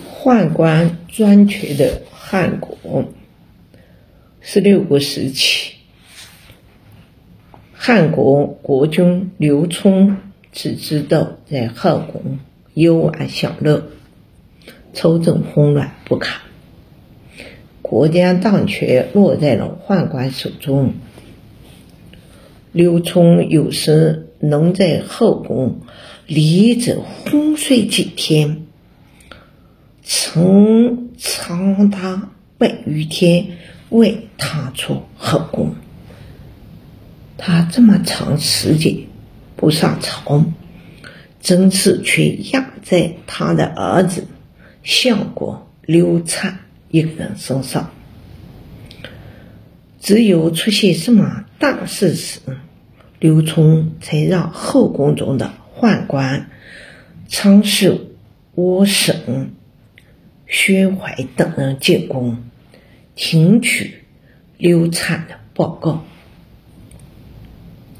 宦官专权的汉国，十六国时期，汉国国君刘聪只知道在后宫游玩享乐，朝政混乱不堪，国家大权落在了宦官手中。刘聪有时能在后宫里着昏睡几天，曾长达百余天未踏出后宫。他这么长时间不上朝，真是却压在他的儿子相国刘灿一个人身上。只有出现什么大事时，刘聪才让后宫中的宦官昌寿、郭省、薛怀等人进宫，听取刘灿的报告。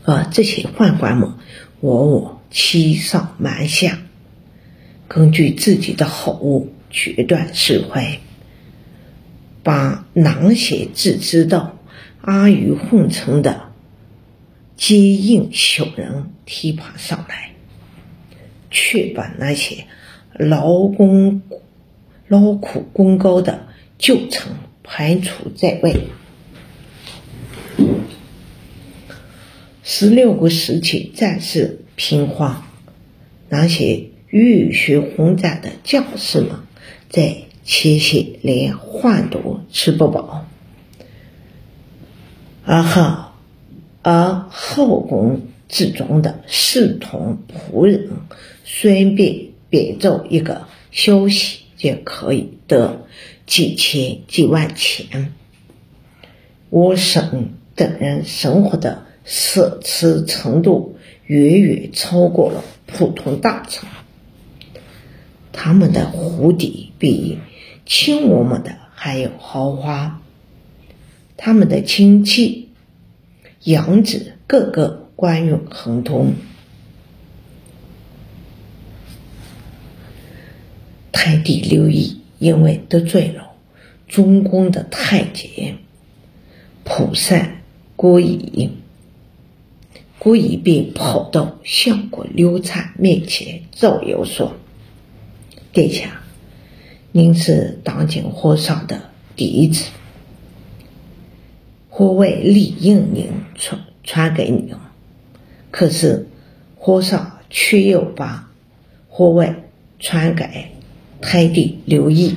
而这些宦官们往往欺上瞒下，根据自己的好恶决断是非，把囊些自知道。阿谀奉承的奸淫小人提拔上来，却把那些劳工劳苦功高的旧臣排除在外。十六国时期战事频发，那些浴血轰炸的将士们在前线连饭都吃不饱。而后，而后宫之中的侍从仆人，顺便编造一个消息，就可以得几千几万钱。我省等人生活的奢侈程度，远远超过了普通大臣。他们的府邸比亲我们的还要豪华。他们的亲戚、养子个个官运亨通。太帝刘毅因为得罪了中宫的太监普善、郭仪，郭仪便跑到相国刘禅面前造谣说：“殿下，您是当今皇上的嫡子。”或为李应您传传给您，可是皇上却又把或外传给太帝刘毅。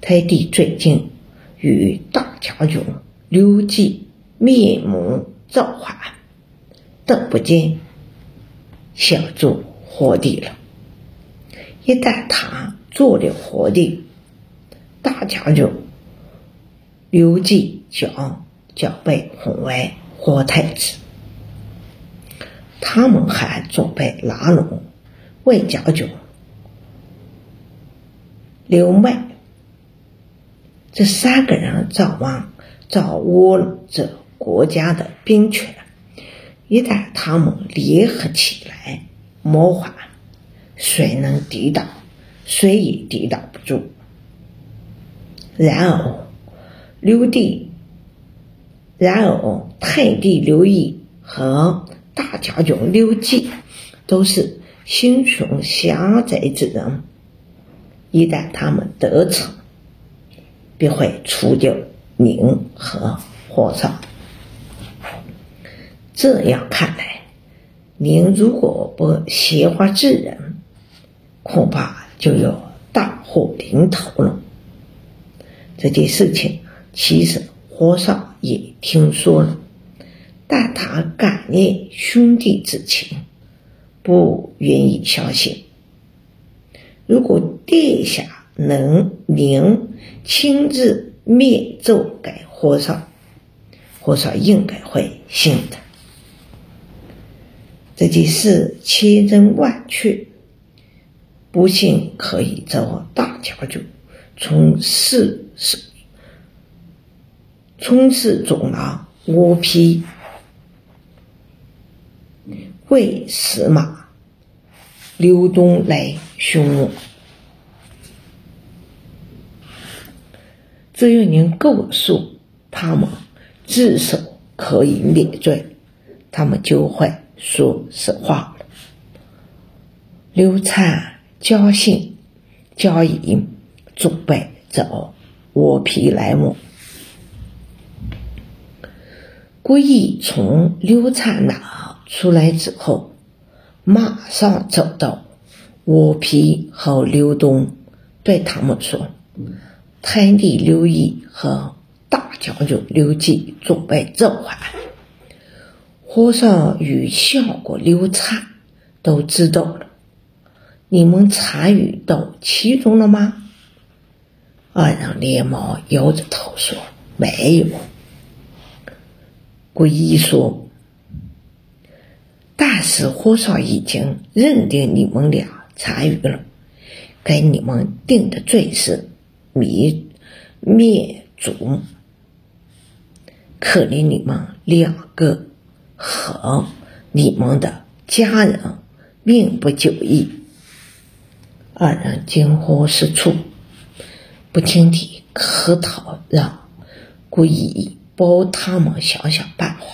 太帝最近与大将军刘基面目造化，等不见想做皇帝了。一旦他做了皇帝，大将军。刘季将将被封为皇太子，他们还准备拉拢魏将军刘迈，这三个人掌握掌握着国家的兵权，一旦他们联合起来谋划，谁能抵挡，谁也抵挡不住。然而。刘帝，然而太帝刘义和大将军刘季都是心胸狭窄之人，一旦他们得逞，必会除掉您和皇上。这样看来，您如果不先发制人，恐怕就要大祸临头了。这件事情。其实皇上也听说了，但他感念兄弟之情，不愿意相信。如果殿下能您亲自面奏给皇上，皇上应该会信的。这件事千真万确，不信可以找大将军从事是。从事中郎我批为司马刘东来询问。只要您告诉他们自首可以免罪，他们就会说实话。刘灿交信交银，准备走我皮来往。故意从刘灿那出来之后，马上走到我皮和刘东，对他们说。太帝刘毅和大将军刘季准备造反，皇上与相国刘灿都知道了。你们参与到其中了吗？二人连忙摇着头说：“没有。”桂一说：“但是皇上已经认定你们俩参与了，给你们定的罪是。”灭灭族，可怜你们两个和你们的家人命不久矣。二人惊慌失措，不停地磕头，让顾意帮他们想想办法。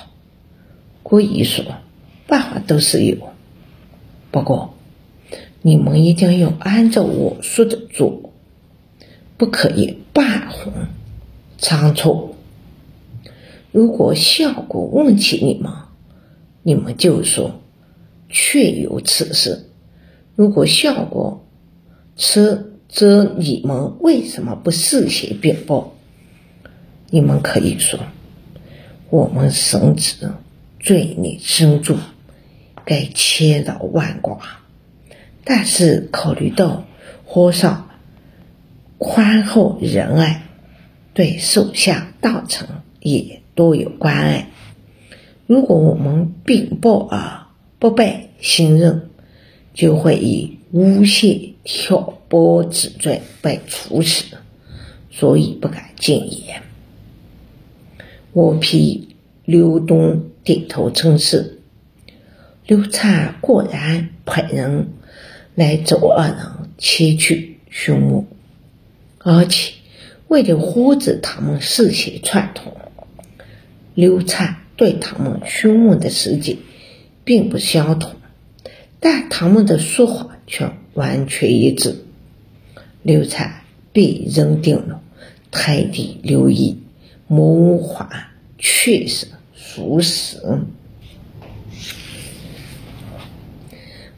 顾意说：“办法都是有，不过你们一定要按照我说的做。”不可以半红仓促。如果效果问起你们，你们就说确有此事；如果效果迟，则你们为什么不事先禀报？你们可以说我们神子罪孽深重，该千饶万剐。但是考虑到皇上。宽厚仁爱，对手下大臣也多有关爱。如果我们禀报而不被信任，就会以诬陷挑拨之罪被处死，所以不敢进言。我批刘东点头称是。刘灿果然派人来找二人切去凶木。而且，为了防止他们事先串通，刘禅对他们询问的时间并不相同，但他们的说法却完全一致。刘禅被认定了太帝刘毅谋反，确实属实。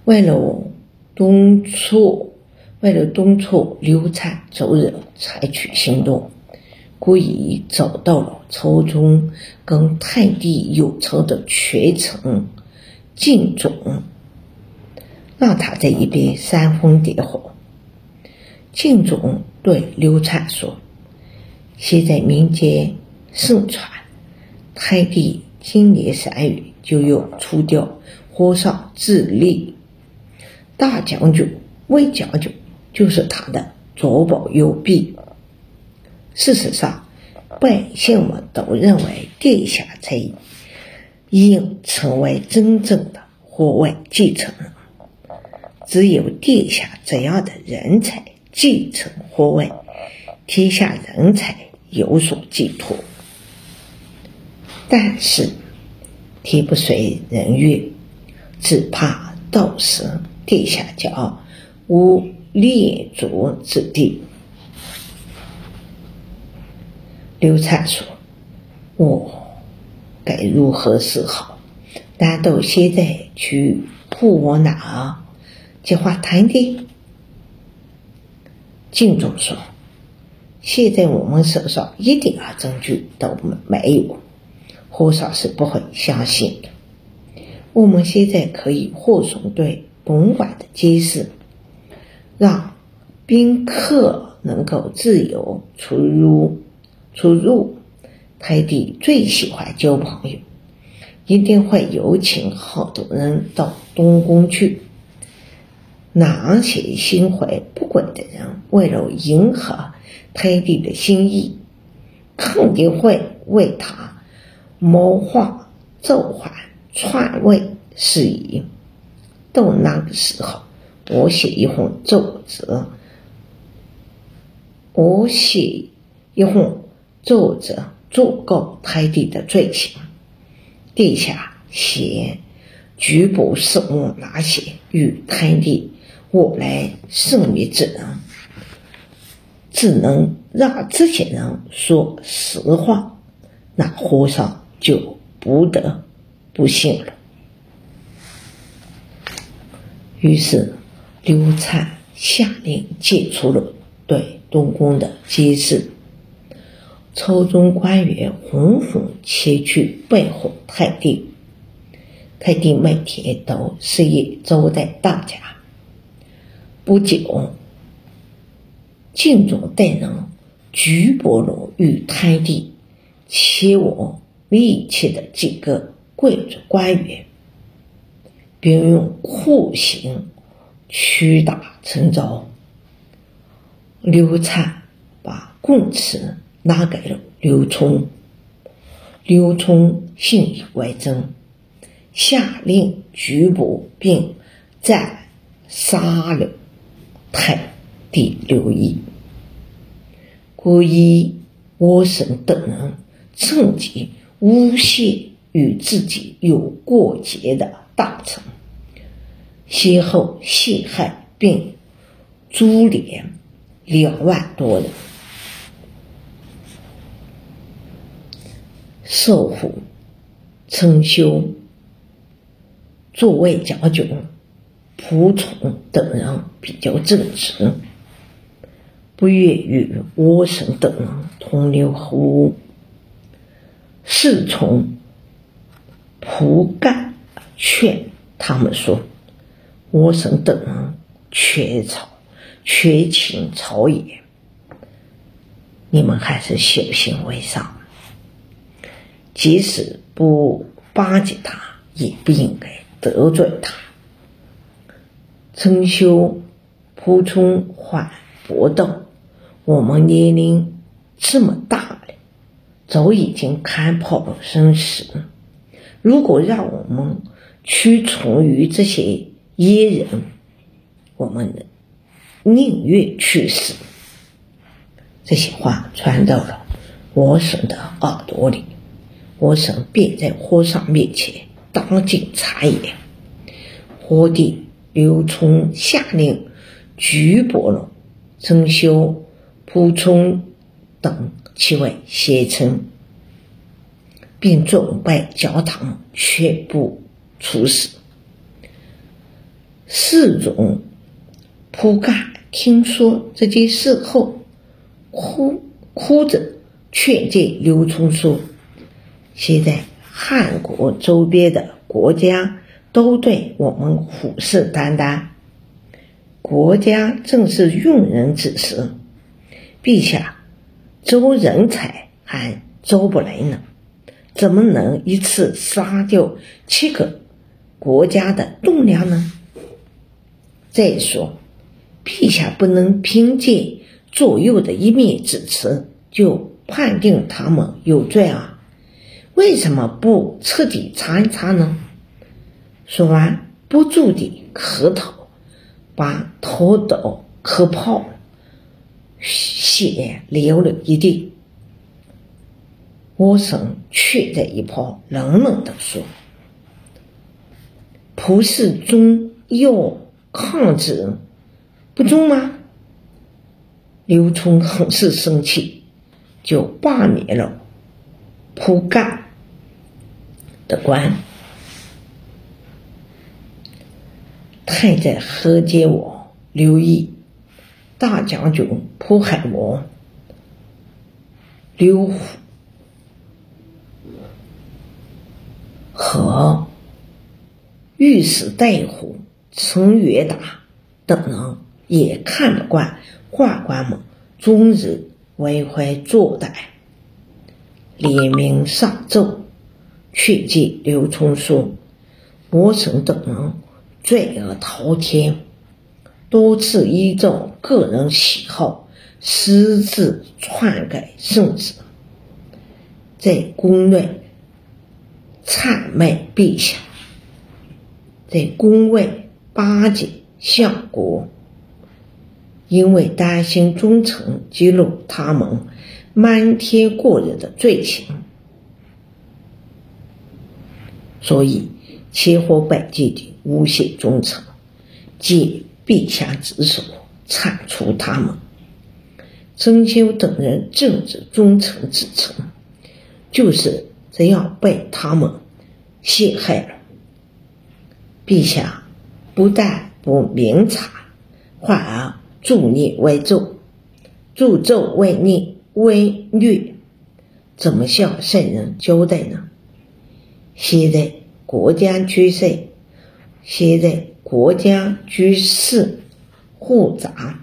为了东促。为了敦促刘禅走人采取行动，故意找到了朝中跟太帝有仇的权臣敬总，让他在一边煽风点火。敬总对刘禅说：“现在民间盛传，太帝今年三月就要除掉皇上自立，大将军、魏将军。”就是他的左膀右臂。事实上，百姓们都认为殿下才应成为真正的皇位继承人。只有殿下这样的人才继承皇位，天下人才有所寄托。但是天不遂人愿，只怕到时殿下叫无。立足之地。刘禅说：“我该如何是好？难道现在去扑我哪计划谈的？”敬重说：“现在我们手上一点证据都没有，皇上是不会相信的。我们现在可以护送对东莞的监视。”让宾客能够自由出入，出入。泰帝最喜欢交朋友，一定会有请好多人到东宫去。那些心怀不轨的人，为了迎合泰帝的心意，肯定会为他谋划造反、篡位事宜。到那个时候。我写一封奏折，我写一哄奏着诬告太帝的罪行，殿下嫌举捕事务那些与太帝我来圣密之人，只能让这些人说实话，那和尚就不得不信了。于是刘禅下令解除了对东宫的监视。朝中官员纷纷前去拜访太帝，太帝每天都设宴招待大家。不久，晋中带人举伯龙与太帝前往密切的几个贵族官员，并用酷刑屈打成招。刘禅把供词。拿给了刘聪，刘聪信以为真，下令拘捕并再杀了太帝刘毅。故意我省等人趁机诬陷与自己有过节的大臣，先后陷害并株连两万多人。少府陈修作为将军，仆从等人比较正直，不愿与倭神等人同流合污。侍从仆干劝他们说：“我神等人缺朝缺勤朝野，你们还是小心为上。”即使不巴结他，也不应该得罪他。陈修仆从还驳道：“我们年龄这么大了，早已经看破生死。如果让我们屈从于这些一人，我们宁愿去死。”这些话传到了我省的耳朵里。和尚便在和尚面前当镜查验。皇帝刘聪下令拘捕了曾修、蒲冲等七位贤臣，并准备将他们全部处死。侍中蒲干听说这件事后，哭哭着劝诫刘聪说。现在汉国周边的国家都对我们虎视眈眈，国家正是用人之时，陛下招人才还招不来呢，怎么能一次杀掉七个国家的栋梁呢？再说，陛下不能凭借左右的一面之词就判定他们有罪啊！为什么不彻底查一查呢？说完，不住地磕头，把头都磕泡，血流了一地。我婶却在一旁冷冷地说：“蒲氏宗要抗旨，不忠吗？”刘聪很是生气，就罢免了蒲干。的官，太在河间王刘毅、大将军蒲海王刘虎和御史大夫陈元达等人也看不惯宦官们终日为非作歹，联名上奏。劝诫刘聪说：“魔神等人罪恶滔天，多次依照个人喜好私自篡改圣旨，在宫内谄媚陛下，在宫外巴结相国。因为担心忠臣揭露他们瞒天过日的罪行，所以千方百计的诬陷忠臣，借陛下之手铲除他们。曾修等人政治忠诚之称，就是这样被他们陷害了。陛下不但不明察，反而助逆为奏，助纣为逆。为虐，怎么向圣人交代呢？现在国家局势，现在国家局势复杂，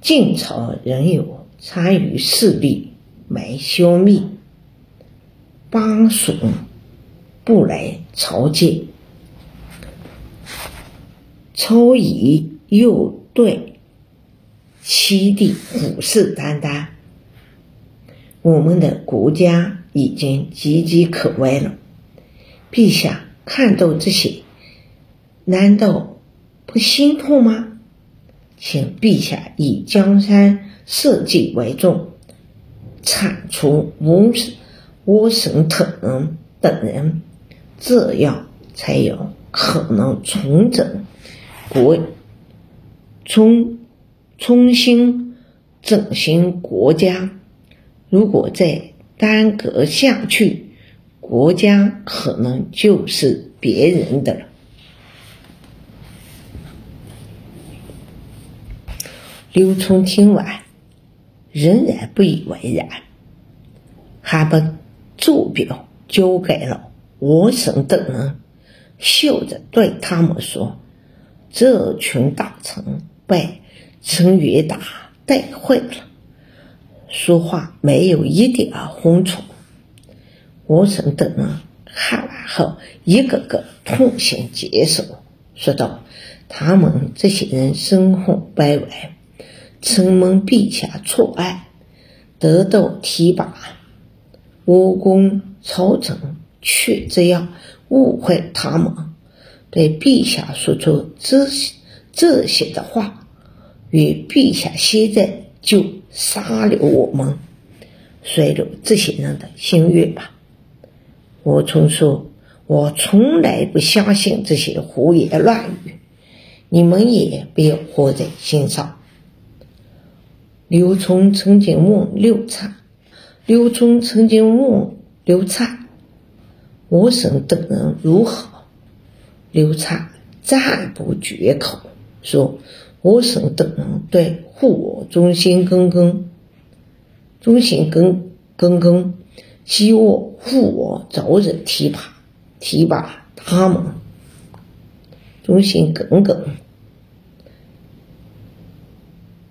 晋朝仍有参与势力来消灭，巴蜀不来朝见，超仪又对七弟虎视眈眈。我们的国家已经岌岌可危了，陛下看到这些，难道不心痛吗？请陛下以江山社稷为重，铲除吴吴神腾等人，这样才有可能重整国，重重新振兴国家。如果再耽搁下去，国家可能就是别人的了。刘聪听完，仍然不以为然，还把奏表交给了我省等人，笑着对他们说：“这群大臣被陈元达带坏了。”说话没有一点慌从，我省等人看完后，一个个痛心疾首，说道：“他们这些人身后败坏，承蒙陛下错爱，得到提拔，吴宫朝臣却这样误会他们，对陛下说出这些这些的话，与陛下现在。”就杀了我们，随了这些人的心愿吧。我从说，我从来不相信这些胡言乱语，你们也不要活在心上。刘聪曾经问刘灿，刘聪曾经问刘灿，我省等人如何？刘禅赞不绝口，说。我省等人对护我忠心耿耿，忠心耿耿耿，希望护我早日提拔提拔他们，忠心耿耿。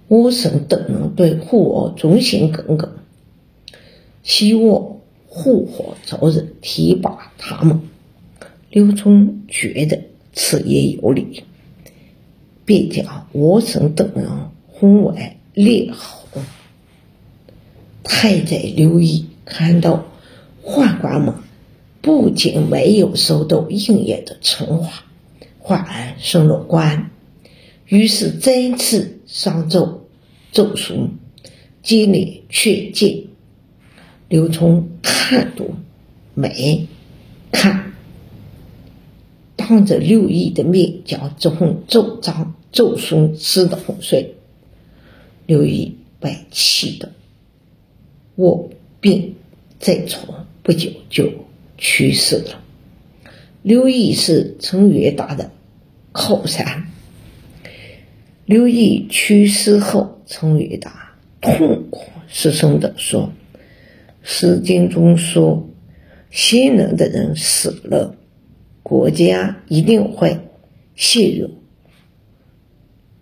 我省等人对护我忠心耿耿，希望护我早日提拔他们。刘聪觉得此言有理。便将我省等人封为列侯。太宰刘毅看到宦官们不仅没有受到应验的惩罚，反而升了官，于是再次上奏奏书，激励劝谏。刘聪看都没看。当着刘毅的面，将这封奏章奏书撕得粉碎。刘毅被气得卧病在床，不久就去世了。刘毅是陈元达的靠山。刘毅去世后，陈元达痛苦失声地说：“《诗经》中说，贤能的人死了。”国家一定会陷入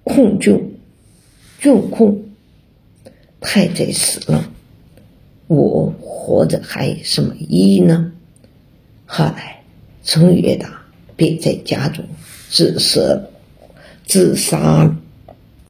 困窘、窘困。太宰死了，我活着还有什么意义呢？后来，陈元达便在家中自杀，自杀了。